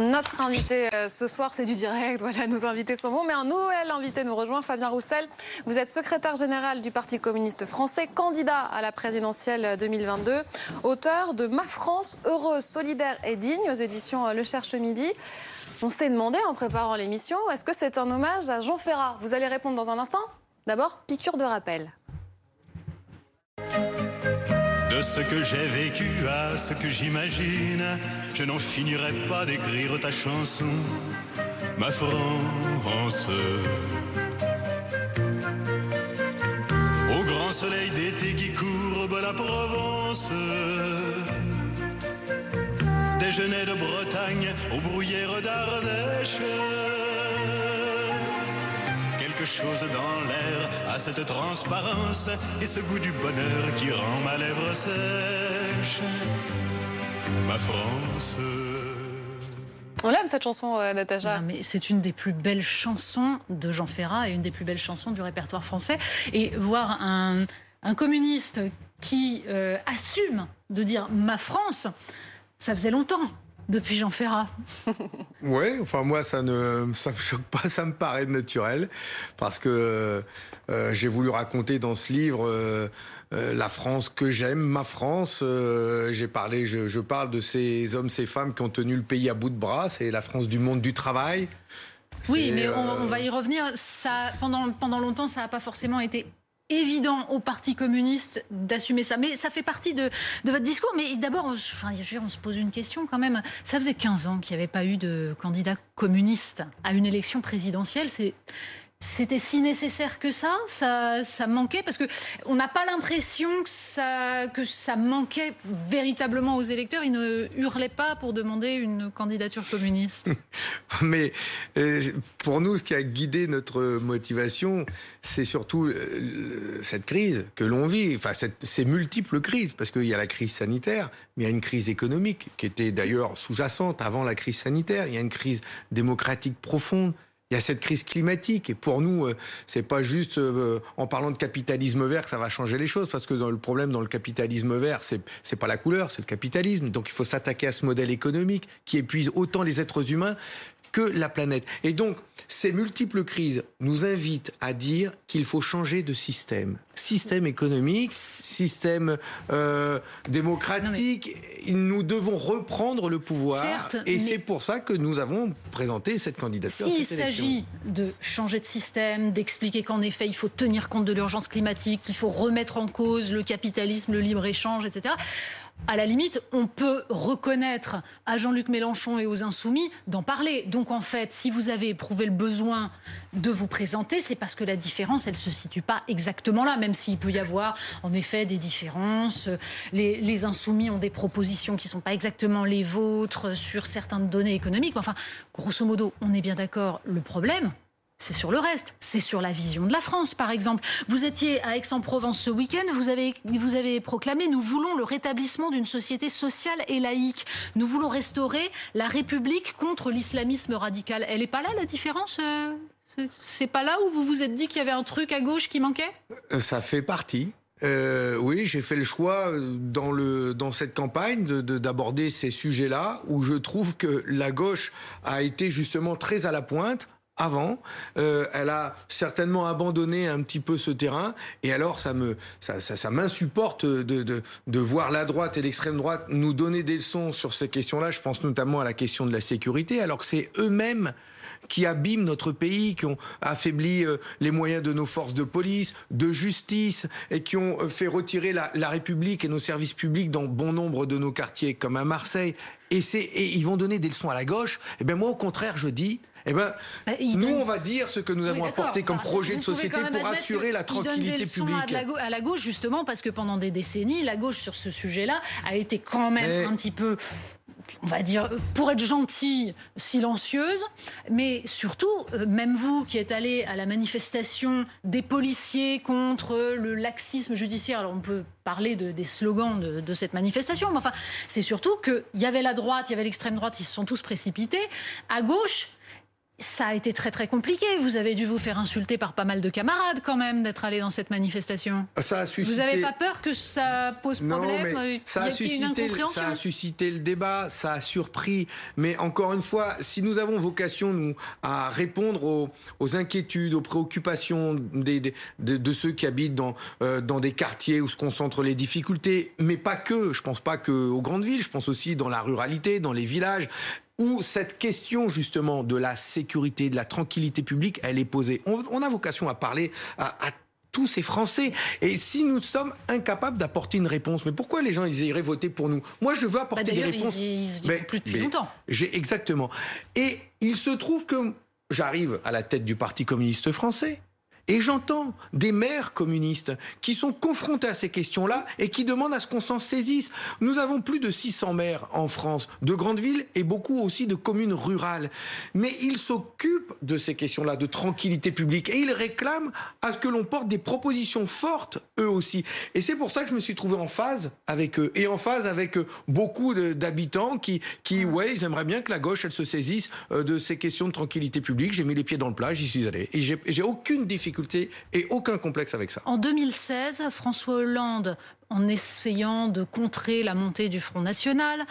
Notre invité euh, ce soir, c'est du direct. Voilà, nos invités sont bons. Mais un nouvel invité nous rejoint, Fabien Roussel. Vous êtes secrétaire général du Parti communiste français, candidat à la présidentielle 2022, auteur de Ma France, heureuse, solidaire et digne aux éditions euh, Le Cherche Midi. On s'est demandé en préparant l'émission, est-ce que c'est un hommage à Jean Ferrat? Vous allez répondre dans un instant. D'abord, piqûre de rappel. De ce que j'ai vécu à ce que j'imagine, je n'en finirai pas d'écrire ta chanson, ma France. Au grand soleil d'été qui courbe la Provence, déjeuner de Bretagne aux bruyères d'Ardèche quelque chose dans l'air à cette transparence et ce goût du bonheur qui rend ma lèvre sèche. Ma France. On l'aime cette chanson, euh, Natacha. mais c'est une des plus belles chansons de Jean Ferrat et une des plus belles chansons du répertoire français. Et voir un, un communiste qui euh, assume de dire ma France, ça faisait longtemps depuis Jean Ferrat. Oui, enfin moi ça ne ça me choque pas, ça me paraît naturel parce que euh, j'ai voulu raconter dans ce livre euh, euh, la France que j'aime, ma France. j'ai parlé, je, je, parle de ces hommes, ces femmes qui ont tenu le pays à bout de bras. C'est la France du monde du travail. Oui, mais on, on, va y revenir. Ça, pendant pendant longtemps, ça n'a pas forcément été évident au Parti communiste d'assumer ça. Mais ça fait partie de, votre discours. Mais d'abord, enfin, on se pose une question quand même. Ça faisait 15 ans qu'il n'y avait pas eu de candidat communiste à une élection présidentielle. C'est c'était si nécessaire que ça, ça, manquait parce que on n'a pas l'impression que ça, manquait véritablement aux électeurs. Ils ne hurlaient pas pour demander une candidature communiste. Mais euh, pour nous, ce qui a guidé notre motivation, c'est surtout euh, cette crise que l'on vit, enfin ces multiples crises, parce qu'il y a la crise sanitaire, mais il y a une crise économique qui était d'ailleurs sous-jacente avant la crise sanitaire. Il y a une crise démocratique profonde. Il y a cette crise climatique et pour nous, euh, c'est pas juste euh, en parlant de capitalisme vert ça va changer les choses parce que dans le problème dans le capitalisme vert, c'est c'est pas la couleur, c'est le capitalisme. Donc il faut s'attaquer à ce modèle économique qui épuise autant les êtres humains que la planète. Et donc, ces multiples crises nous invitent à dire qu'il faut changer de système. Système économique, système euh, démocratique. Nous devons reprendre le pouvoir. Certes, et c'est pour ça que nous avons présenté cette candidature. S'il s'agit de changer de système, d'expliquer qu'en effet, il faut tenir compte de l'urgence climatique, qu'il faut remettre en cause le capitalisme, le libre-échange, etc à la limite, on peut reconnaître à Jean-Luc Mélenchon et aux Insoumis d'en parler. Donc en fait, si vous avez éprouvé le besoin de vous présenter, c'est parce que la différence, elle ne se situe pas exactement là, même s'il peut y avoir en effet des différences. Les, les Insoumis ont des propositions qui ne sont pas exactement les vôtres sur certaines données économiques. Enfin, grosso modo, on est bien d'accord, le problème, c'est sur le reste. C'est sur la vision de la France, par exemple. Vous étiez à Aix-en-Provence ce week-end, vous avez, vous avez proclamé Nous voulons le rétablissement d'une société sociale et laïque. Nous voulons restaurer la République contre l'islamisme radical. Elle n'est pas là, la différence euh, C'est pas là où vous vous êtes dit qu'il y avait un truc à gauche qui manquait? Euh, Ça fait partie. Euh, oui, j'ai fait le choix dans, le, dans cette campagne d'aborder de, ces sujets-là où je trouve que la gauche a été justement très à la pointe avant. Euh, elle a certainement abandonné un petit peu ce terrain. Et alors, ça me, ça, ça, ça m'insupporte de, de, de, voir la droite et l'extrême droite nous donner des leçons sur ces questions-là. Je pense notamment à la question de la sécurité, alors que c'est eux-mêmes qui abîment notre pays, qui ont affaibli euh, les moyens de nos forces de police, de justice, et qui ont euh, fait retirer la, la République et nos services publics dans bon nombre de nos quartiers, comme à Marseille. Et, et ils vont donner des leçons à la gauche. Et eh bien moi, au contraire, je dis, eh ben, bah, nous, on va dire ce que nous avons apporté comme projet de société pour assurer la tranquillité publique. À la, gauche, justement, parce que pendant des décennies, la gauche sur ce sujet-là a été quand même un petit peu on va dire, pour être gentille, silencieuse, mais surtout, euh, même vous qui êtes allé à la manifestation des policiers contre le laxisme judiciaire, alors on peut parler de, des slogans de, de, cette manifestation, mais enfin, c'est surtout qu'il y avait la droite, il y avait l'extrême droite, ils se sont tous précipités. À gauche, ça a été très très compliqué. Vous avez dû vous faire insulter par pas mal de camarades quand même d'être allé dans cette manifestation. Ça a suscité... Vous n'avez pas peur que ça pose problème non, mais ça, a suscité, ça a suscité le débat, ça a surpris. Mais encore une fois, si nous avons vocation nous à répondre aux, aux inquiétudes, aux préoccupations des, des, de, de, ceux qui habitent dans, euh, dans des quartiers où se concentrent les difficultés, mais pas que. Je pense pas que aux grandes villes. Je pense aussi dans la ruralité, dans les villages où cette question justement de la sécurité, de la tranquillité publique, elle est posée. On, on a vocation à parler à, à tous ces Français. Et si nous sommes incapables d'apporter une réponse, mais pourquoi les gens ils iraient voter pour nous? Moi, je veux apporter bah des réponses. Ils, ils mais, plus depuis mais, longtemps. J'ai exactement. Et il se trouve que j'arrive à la tête du Parti communiste français. Et j'entends des maires communistes qui sont confrontés à ces questions-là et qui demandent à ce qu'on s'en saisisse. Nous avons plus de 600 maires en France, de grandes villes et beaucoup aussi de communes rurales. Mais ils s'occupent de ces questions-là, de tranquillité publique. Et ils réclament à ce que l'on porte des propositions fortes, eux aussi. Et c'est pour ça que je me suis trouvé en phase avec eux. Et en phase avec beaucoup d'habitants qui, qui, ouais, ils aimeraient bien que la gauche, elle se saisisse de ces questions de tranquillité publique. J'ai mis les pieds dans le plat, j'y suis allé. Et j'ai aucune difficulté et aucun complexe avec ça. En 2016, François Hollande en essayant de contrer la montée du Front National,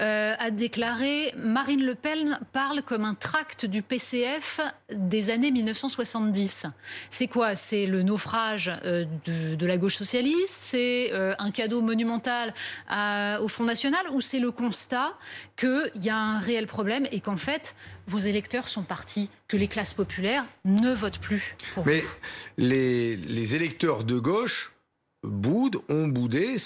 euh, a déclaré Marine Le Pen parle comme un tract du PCF des années 1970. C'est quoi? C'est le naufrage euh, de, de, la gauche socialiste? C'est euh, un cadeau monumental à, au Front National? Ou c'est le constat qu'il y a un réel problème et qu'en fait, vos électeurs sont partis, que les classes populaires ne votent plus pour Mais vous? les, les électeurs de gauche boudent, ont boudé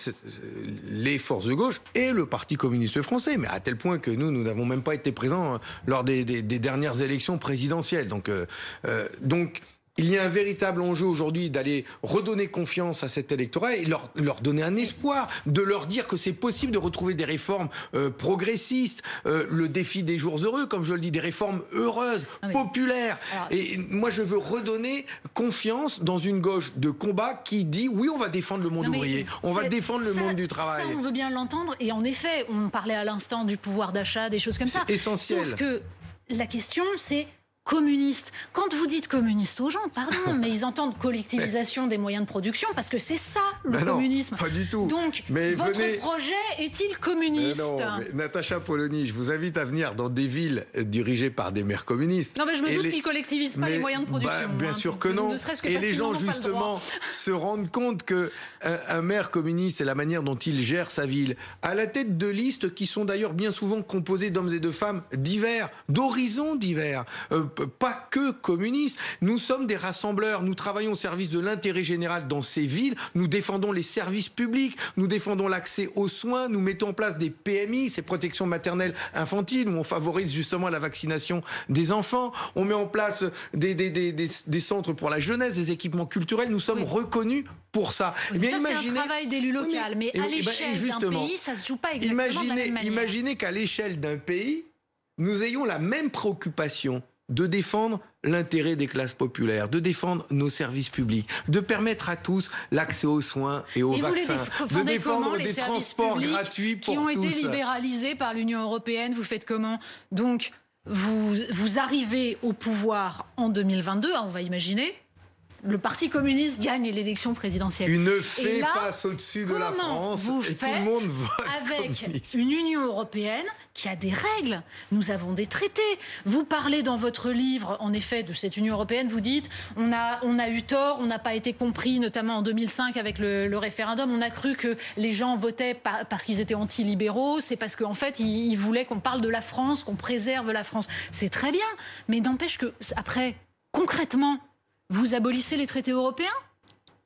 les forces de gauche et le Parti communiste français, mais à tel point que nous, nous n'avons même pas été présents lors des, des, des dernières élections présidentielles. Donc, euh, euh, donc il y a un véritable enjeu aujourd'hui d'aller redonner confiance à cet électorat et leur, leur donner un espoir, de leur dire que c'est possible de retrouver des réformes euh, progressistes, euh, le défi des jours heureux, comme je le dis, des réformes heureuses, ah oui. populaires. Alors, et moi, je veux redonner confiance dans une gauche de combat qui dit oui, on va défendre le monde non, ouvrier, on va défendre le ça, monde du travail. Ça, on veut bien l'entendre. Et en effet, on parlait à l'instant du pouvoir d'achat, des choses comme ça. C'est essentiel. Sauf que la question, c'est communiste. Quand vous dites communiste aux gens, pardon, mais ils entendent collectivisation des moyens de production parce que c'est ça le communisme. Non, pas du tout. Donc, mais votre venez... projet est-il communiste non, mais Natacha Polony, je vous invite à venir dans des villes dirigées par des maires communistes. Non, mais je me doute les... qu'ils collectivisent pas mais, les moyens de production. Bah, bien hein. sûr que non. Que Et les gens, justement, se rendent compte que un, un maire communiste, c'est la manière dont il gère sa ville. À la tête de listes qui sont d'ailleurs bien souvent composées d'hommes et de femmes divers, d'horizons divers. Euh, pas que communistes. Nous sommes des rassembleurs. Nous travaillons au service de l'intérêt général dans ces villes. Nous défendons les services publics. Nous défendons l'accès aux soins. Nous mettons en place des PMI, ces protections maternelles infantiles, où on favorise justement la vaccination des enfants. On met en place des, des, des, des, des centres pour la jeunesse, des équipements culturels. Nous sommes oui. reconnus pour ça. Oui, eh bien, ça, imaginez... c'est un travail d'élu local, mais, mais à l'échelle ben, d'un pays, ça se joue pas exactement imaginez, de la même manière. Imaginez qu'à l'échelle d'un pays, nous ayons la même préoccupation de défendre l'intérêt des classes populaires, de défendre nos services publics, de permettre à tous l'accès aux soins et aux et vaccins, de défendre des transports gratuits pour qui ont tous. été libéralisés par l'Union européenne. Vous faites comment? Donc, vous, vous arrivez au pouvoir en 2022, hein, on va imaginer. Le Parti communiste gagne l'élection présidentielle. Une fée là, passe au-dessus de la France vous et tout le monde vote avec communiste. une Union européenne qui a des règles. Nous avons des traités. Vous parlez dans votre livre, en effet, de cette Union européenne. Vous dites, on a, on a eu tort, on n'a pas été compris, notamment en 2005 avec le, le, référendum. On a cru que les gens votaient par, parce qu'ils étaient anti-libéraux. C'est parce qu'en fait, ils, ils voulaient qu'on parle de la France, qu'on préserve la France. C'est très bien. Mais n'empêche que, après, concrètement, vous abolissez les traités européens?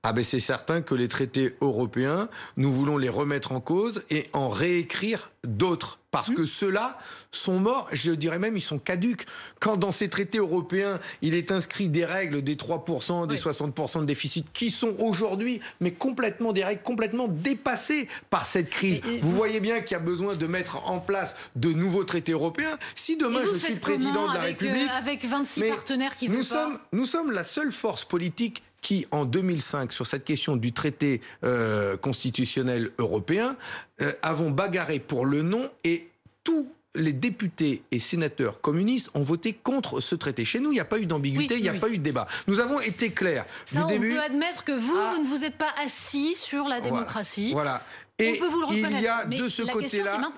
Ah ben c'est certain que les traités européens, nous voulons les remettre en cause et en réécrire d'autres. Parce mmh. que ceux-là sont morts, je dirais même ils sont caduques. Quand dans ces traités européens, il est inscrit des règles des 3%, des oui. 60% de déficit, qui sont aujourd'hui, mais complètement des règles complètement dépassées par cette crise. Et, et vous, vous voyez bien qu'il y a besoin de mettre en place de nouveaux traités européens. Si demain je suis président de la avec, République... Euh, avec 26 partenaires qui nous sommes, pas... nous sommes la seule force politique qui, en 2005, sur cette question du traité euh, constitutionnel européen, euh, avons bagarré pour le nom et tout les députés et sénateurs communistes ont voté contre ce traité. Chez nous, il n'y a pas eu d'ambiguïté, Oui, il n'y a oui. pas eu de débat. Nous avons été clairs Ça, du on début. peut admettre que vous, vous ne vous êtes pas assis sur la démocratie. Voilà. On Et peut vous le il y a de ce côté-là,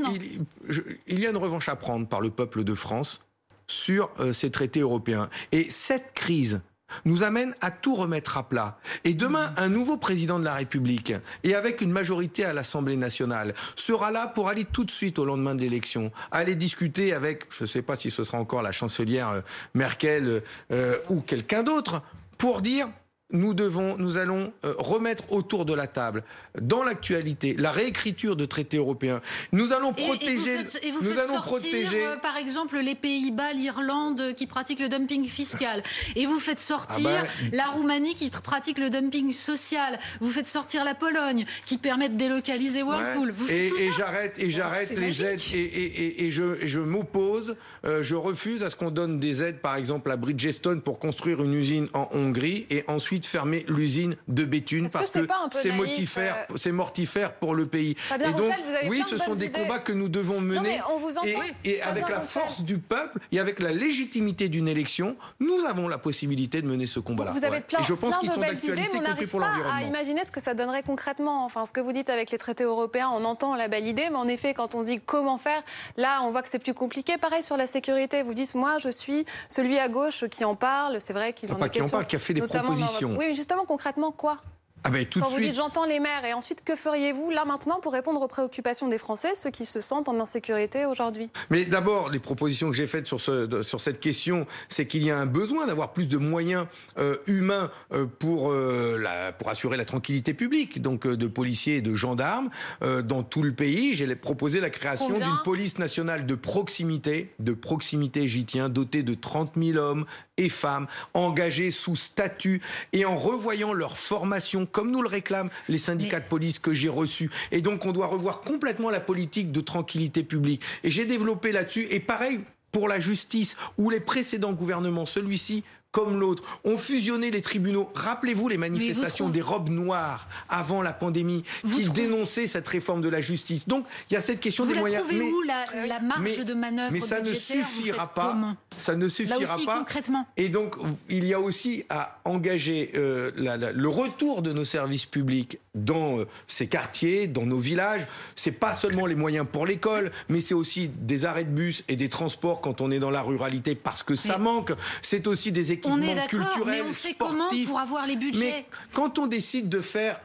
je- il y a une revanche à prendre par le peuple de France sur euh, ces traités européens. Et cette crise nous amène à tout remettre à plat. Et demain, un nouveau président de la République, et avec une majorité à l'Assemblée nationale, sera là pour aller tout de suite au lendemain de l'élection, aller discuter avec, je ne sais pas si ce sera encore la chancelière euh, Merkel euh, ou quelqu'un d'autre, pour dire nous devons, nous allons euh, remettre autour de la table, dans l'actualité, la réécriture de traités européens. Nous allons protéger, et, vous faites, et vous nous allons sortir, protéger. euh, par exemple, les Pays-Bas, l'Irlande euh, qui pratiquent le dumping fiscal. Et vous faites sortir Ah ben- la Roumanie qui pratique le dumping social. Vous faites sortir la Pologne qui permet de délocaliser Whirlpool. Ouais. Vous faites et j'arrête et j'arrête les aides magique. et, je, m'oppose, euh, je refuse à ce qu'on donne des aides, par exemple à Bridgestone pour construire une usine en Hongrie et ensuite fermer l'usine de Béthune parce que c'est mortifère, euh, c'est mortifère pour le pays. Fabien et donc, Roussel, vous avez oui, de ce sont des idées. combats que nous devons mener. mais on vous entend. Et, et avec la Roussel. force du peuple et avec la légitimité d'une élection, nous avons la possibilité de mener ce combat-là. Vous avez Ouais. plein, et je pense qu'ils de sont belles idées, d'actualité, mais on n'arrive pas à imaginer ce que ça donnerait concrètement. Enfin, ce que vous dites avec les traités européens, on entend la belle idée, mais en effet, quand on dit comment faire, là, on voit que c'est plus compliqué. Pareil sur la sécurité. Vous dites, moi, je suis celui à gauche qui en parle. C'est vrai qu'il Ah, en pas est qui en parle, qui a fait des propositions. Oui, mais justement, concrètement, quoi Ah ben tout Quand de vous suite. dites j'entends les maires, et ensuite, que feriez-vous là maintenant pour répondre aux préoccupations des Français, ceux qui se sentent en insécurité aujourd'hui? Mais d'abord, les propositions que j'ai faites sur, ce, de- sur cette question, c'est qu'il y a un besoin d'avoir plus de moyens euh, humains euh, pour, euh, la, pour assurer la tranquillité publique, donc de policiers et de gendarmes dans tout le pays. J'ai proposé la création d'une police nationale de proximité, de proximité, j'y tiens, dotée de 30 000 hommes et femmes engagés sous statut et en revoyant leur formation, comme nous le réclament les syndicats de police que j'ai reçus. Et donc, on doit revoir complètement la politique de tranquillité publique. Et j'ai développé là-dessus. Et pareil pour la justice, où les précédents gouvernements, celui-ci comme l'autre, ont fusionné les tribunaux. Rappelez-vous les manifestations des robes noires avant la pandémie, Vous qui trouvez- dénonçaient cette réforme de la justice. Donc, il y a cette question Vous des la moyens. trouvez Mais- où la, la marge mais- de manœuvre mais ça ne suffira pas. Ça ne Là suffira aussi, pas. concrètement. Et donc, il y a aussi à engager euh, la- la- le retour de nos services publics dans euh, ces quartiers, dans nos villages. C'est pas seulement les moyens pour l'école, mais c'est aussi des arrêts de bus et des transports quand on est dans la ruralité parce que ça Mais- manque. C'est aussi des équipements On est culturels, mais on fait comment pour avoir les budgets Mais quand on décide de faire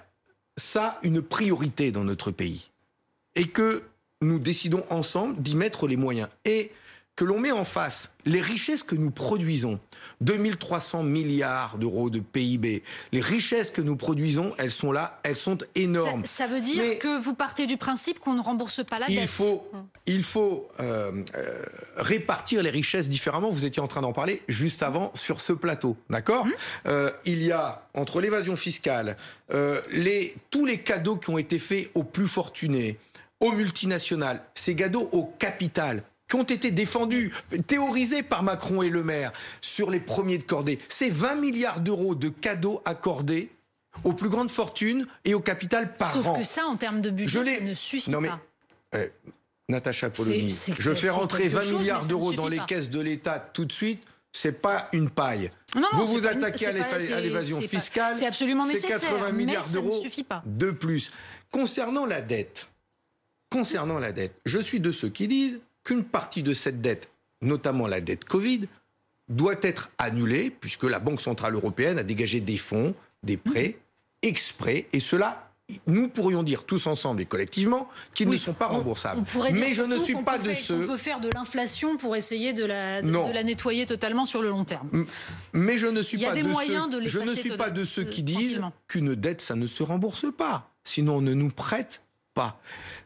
ça une priorité dans notre pays et que nous décidons ensemble d'y mettre les moyens et que l'on met en face les richesses que nous produisons, 2300 milliards d'euros de PIB, les richesses que nous produisons, elles sont là, elles sont énormes. Ça, ça veut dire Mais- que vous partez du principe qu'on ne rembourse pas la dette. Il faut, il faut euh, euh, répartir les richesses différemment. Vous étiez en train d'en parler juste avant sur ce plateau, d'accord Euh, Il y a entre l'évasion fiscale, les, tous les cadeaux qui ont été faits aux plus fortunés, aux multinationales, ces cadeaux au capital qui ont été défendus, théorisés par Macron et Le Maire sur les premiers de cordée. C'est 20 milliards d'euros de cadeaux accordés aux plus grandes fortunes et au capital par Sauf an. que ça, en termes de budget, ça ne suffit Non, mais- pas. Euh, Natacha Polony, je fais rentrer quelque 20 chose, mais milliards d'euros dans les pas. caisses de l'État tout de suite. C'est pas une paille. Non, non, vous vous une- attaquez à l'évasion fiscale. c'est absolument C'est nécessaire, 80 mais milliards d'euros suffit pas. de plus. Concernant la dette, concernant la dette, je suis de ceux qui disent qu'une partie de cette dette, notamment la dette Covid, doit être annulée puisque la Banque centrale européenne a dégagé des fonds, des prêts exprès, et cela. Nous pourrions dire tous ensemble et collectivement qu'ils Oui, ne sont pas remboursables. on Mais je ne suis pas peut de faire- ceux. On peut faire de l'inflation pour essayer de la, de, Non. de la nettoyer totalement sur le long terme. Mais je ne suis Il y a pas des de moyens ceux, de je ne suis pas de ceux qui disent qu'une dette ça ne se rembourse pas. Sinon on ne nous prête pas.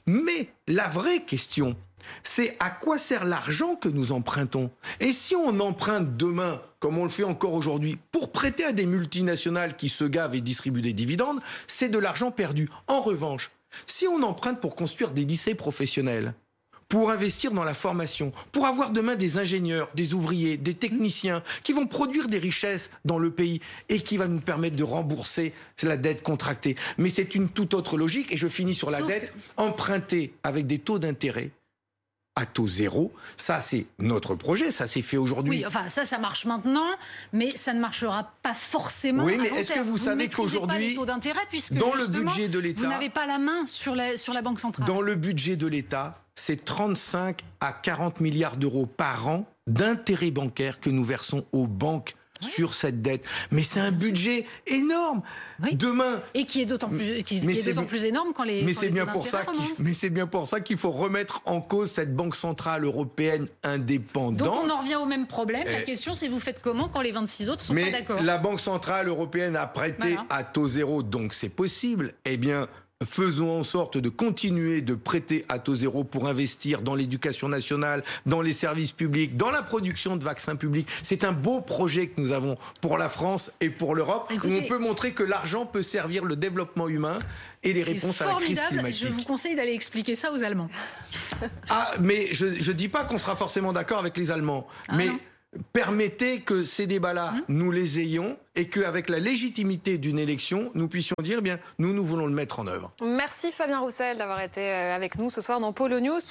Mais la vraie question, c'est à quoi sert l'argent que nous empruntons? Et si on emprunte demain, comme on le fait encore aujourd'hui, pour prêter à des multinationales qui se gavent et distribuent des dividendes, c'est de l'argent perdu. En revanche, si on emprunte pour construire des lycées professionnels, pour investir dans la formation, pour avoir demain des ingénieurs, des ouvriers, des techniciens qui vont produire des richesses dans le pays et qui va nous permettre de rembourser la dette contractée. Mais c'est une toute autre logique et je finis sur la Sauf dette empruntée avec des taux d'intérêt à taux zéro. Ça, c'est notre projet. Ça s'est fait aujourd'hui. Oui, enfin, ça, ça marche maintenant, mais ça ne marchera pas forcément. Oui, mais est-ce que vous, savez qu'aujourd'hui, dans le budget de l'État, vous n'avez pas la main sur la, sur la Banque centrale. Dans le budget de l'État, c'est 35 à 40 milliards d'euros par an d'intérêts bancaires que nous versons aux banques sur cette dette. Mais c'est un budget énorme. Demain. Et qui est d'autant plus, qui, est plus énorme quand les. Mais c'est bien pour ça. Mais c'est bien pour ça qu'il faut remettre en cause cette banque centrale européenne indépendante. Donc on en revient au même problème. La question c'est vous faites comment quand les 26 autres sont pas d'accord? La banque centrale européenne a prêté à taux zéro, donc c'est possible. Eh bien, faisons en sorte de continuer de prêter à taux zéro pour investir dans l'éducation nationale, dans les services publics, dans la production de vaccins publics. C'est un beau projet que nous avons pour la France et pour l'Europe, où on peut montrer que l'argent peut servir le développement humain et les réponses à la crise climatique. Je vous conseille d'aller expliquer ça aux Allemands. Ah, mais je ne dis pas qu'on sera forcément d'accord avec les Allemands, ah mais permettez que ces débats-là, hum. nous les ayons et qu'avec la légitimité d'une élection, nous puissions dire, eh bien, nous, nous voulons le mettre en œuvre. Merci Fabien Roussel d'avoir été euh, avec nous ce soir dans Polo News.